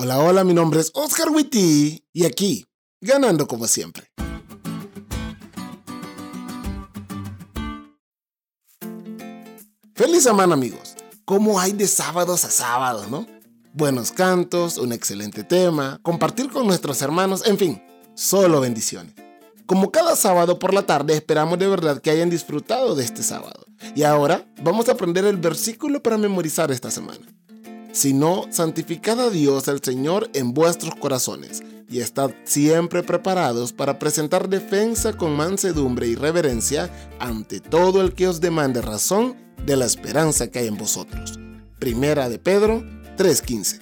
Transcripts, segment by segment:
Hola, hola, mi nombre es Oscar Witty y aquí, ganando como siempre. Feliz semana amigos. ¿Cómo hay de sábados a sábados, no? Buenos cantos, un excelente tema, compartir con nuestros hermanos, en fin, solo bendiciones. Como cada sábado por la tarde, esperamos de verdad que hayan disfrutado de este sábado. Y ahora vamos a aprender el versículo para memorizar esta semana sino santificad a Dios el Señor en vuestros corazones, y estad siempre preparados para presentar defensa con mansedumbre y reverencia ante todo el que os demande razón de la esperanza que hay en vosotros. Primera de Pedro 3:15.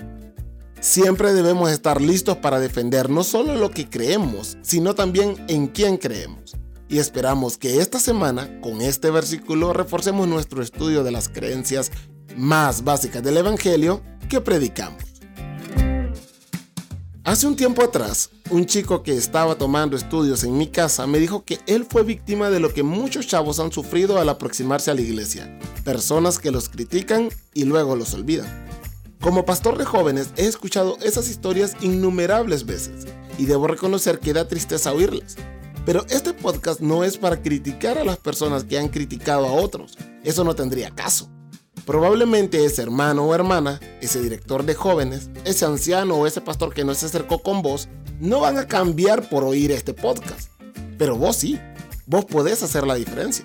Siempre debemos estar listos para defender no solo lo que creemos, sino también en quién creemos. Y esperamos que esta semana, con este versículo, reforcemos nuestro estudio de las creencias más básicas del Evangelio que predicamos. Hace un tiempo atrás, un chico que estaba tomando estudios en mi casa me dijo que él fue víctima de lo que muchos chavos han sufrido al aproximarse a la iglesia. Personas que los critican y luego los olvidan. Como pastor de jóvenes he escuchado esas historias innumerables veces y debo reconocer que da tristeza oírlas. Pero este podcast no es para criticar a las personas que han criticado a otros. Eso no tendría caso. Probablemente ese hermano o hermana, ese director de jóvenes, ese anciano o ese pastor que no se acercó con vos, no van a cambiar por oír este podcast. Pero vos sí, vos podés hacer la diferencia.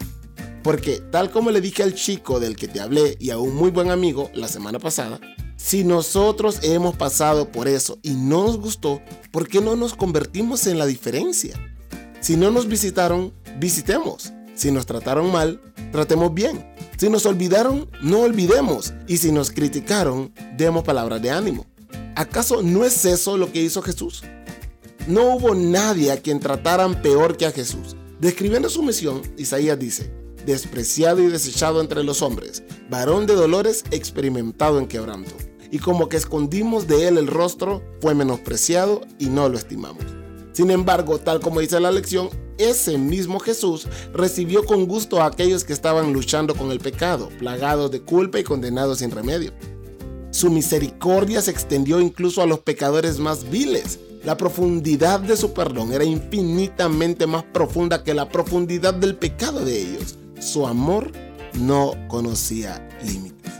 Porque tal como le dije al chico del que te hablé y a un muy buen amigo la semana pasada, si nosotros hemos pasado por eso y no nos gustó, ¿por qué no nos convertimos en la diferencia? Si no nos visitaron, visitemos. Si nos trataron mal, tratemos bien. Si nos olvidaron, no olvidemos. Y si nos criticaron, demos palabras de ánimo. ¿Acaso no es eso lo que hizo Jesús? No hubo nadie a quien trataran peor que a Jesús. Describiendo su misión, Isaías dice, despreciado y desechado entre los hombres, varón de dolores experimentado en quebranto. Y como que escondimos de él el rostro, fue menospreciado y no lo estimamos. Sin embargo, tal como dice la lección, ese mismo Jesús recibió con gusto a aquellos que estaban luchando con el pecado, plagados de culpa y condenados sin remedio. Su misericordia se extendió incluso a los pecadores más viles. La profundidad de su perdón era infinitamente más profunda que la profundidad del pecado de ellos. Su amor no conocía límites.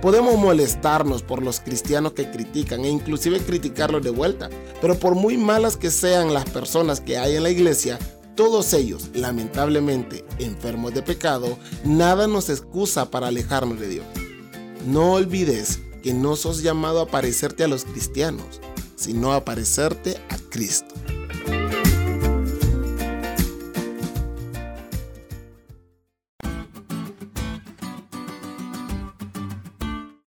Podemos molestarnos por los cristianos que critican e inclusive criticarlos de vuelta, pero por muy malas que sean las personas que hay en la iglesia, todos ellos, lamentablemente, enfermos de pecado, nada nos excusa para alejarnos de Dios. No olvides que no sos llamado a parecerte a los cristianos, sino a parecerte a Cristo.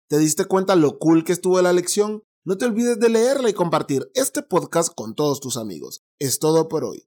¿Te diste cuenta lo cool que estuvo la lección? No te olvides de leerla y compartir este podcast con todos tus amigos. Es todo por hoy,